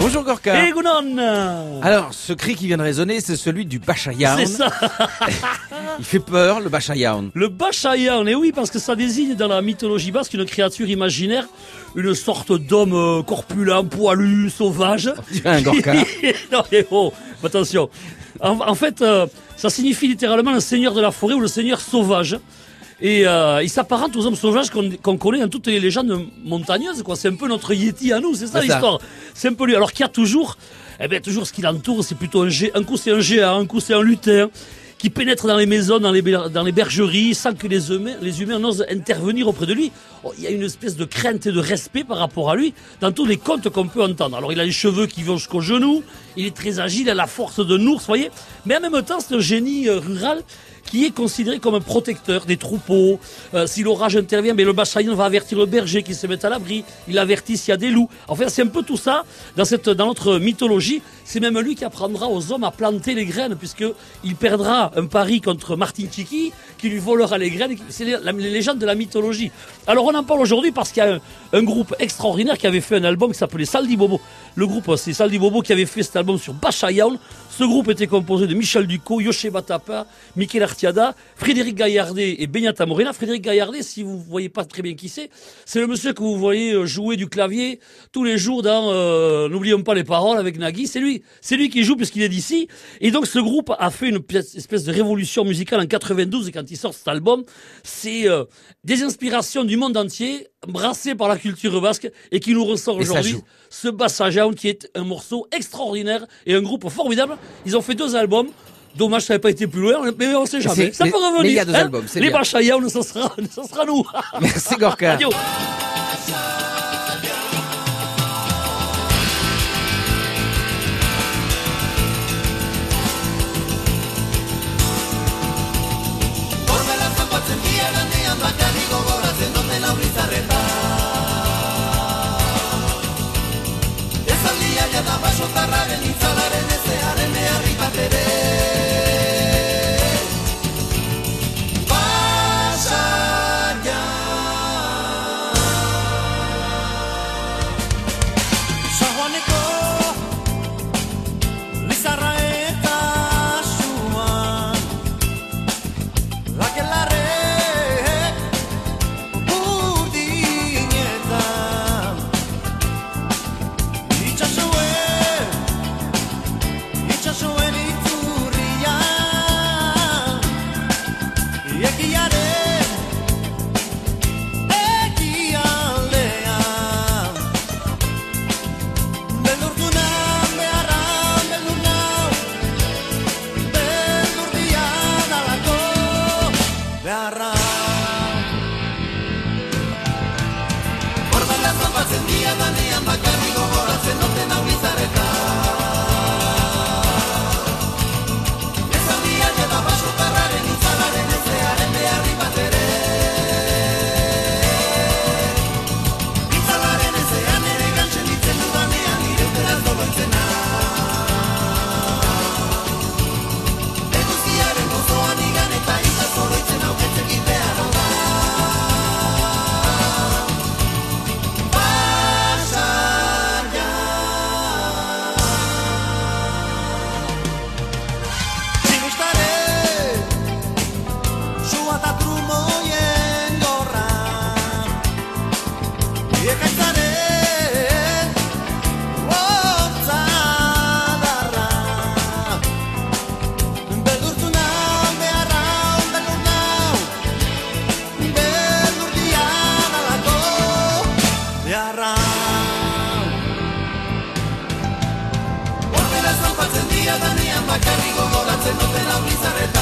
Bonjour Gorka. Egunon Alors, ce cri qui vient de résonner, c'est celui du Bachayaoun. C'est ça Il fait peur, le Bachayaoun. Le Bachayan, et oui, parce que ça désigne dans la mythologie basque une créature imaginaire, une sorte d'homme euh, corpulent, poilu, sauvage. Tu un Gorka. non, mais oh, attention. En, en fait, euh, ça signifie littéralement le seigneur de la forêt ou le seigneur sauvage. Et euh, il s'apparente aux hommes sauvages qu'on qu'on connaît dans toutes les légendes montagneuses. quoi. C'est un peu notre Yeti à nous, c'est ça C'est ça. l'histoire. C'est un peu lui. Alors qu'il y a toujours, eh bien, toujours ce qui l'entoure, c'est plutôt un gé- Un coup c'est un géant, un coup c'est un lutin qui pénètre dans les maisons, dans les, ber- dans les bergeries, sans que les humains, les humains n'osent intervenir auprès de lui. Oh, il y a une espèce de crainte et de respect par rapport à lui dans tous les contes qu'on peut entendre. Alors il a les cheveux qui vont jusqu'aux genoux, il est très agile, il a la force d'un ours, voyez. Mais en même temps, c'est un génie euh, rural qui est considéré comme un protecteur des troupeaux. Euh, si l'orage intervient, mais le Bachaïen va avertir le berger qui se met à l'abri. Il avertit s'il y a des loups. Enfin, c'est un peu tout ça dans cette dans notre mythologie. C'est même lui qui apprendra aux hommes à planter les graines, puisque il perdra un pari contre Martin Tchiki, qui lui volera les graines. C'est les, légendes de la mythologie. Alors on en parle aujourd'hui parce qu'il y a un, groupe extraordinaire qui avait fait un album qui s'appelait Saldi Bobo. Le groupe, c'est Saldi Bobo qui avait fait cet album sur Bachayaoun. Ce groupe était composé de Michel Ducot, Yoshi Batapa, Mikel Frédéric Gaillardet et Benyata Morena. Frédéric Gaillardet, si vous voyez pas très bien qui c'est, c'est le monsieur que vous voyez euh, jouer du clavier tous les jours dans euh, N'oublions pas les paroles avec Nagui. C'est lui, c'est lui qui joue puisqu'il est d'ici. Et donc ce groupe a fait une pièce- espèce de révolution musicale en 92 et quand il sort cet album, c'est euh, des inspirations du monde entier brassées par la culture basque et qui nous ressort aujourd'hui ce Bassajaun qui est un morceau extraordinaire et un groupe formidable. Ils ont fait deux albums. Dommage, ça n'avait pas été plus loin, mais on sait jamais. Ça peut revenir. mais il y a deux hein. albums, c'est Les bien. Bassajaun, ça sera, ça sera nous. Merci Gorka. Adieu. La gogoratzen con acento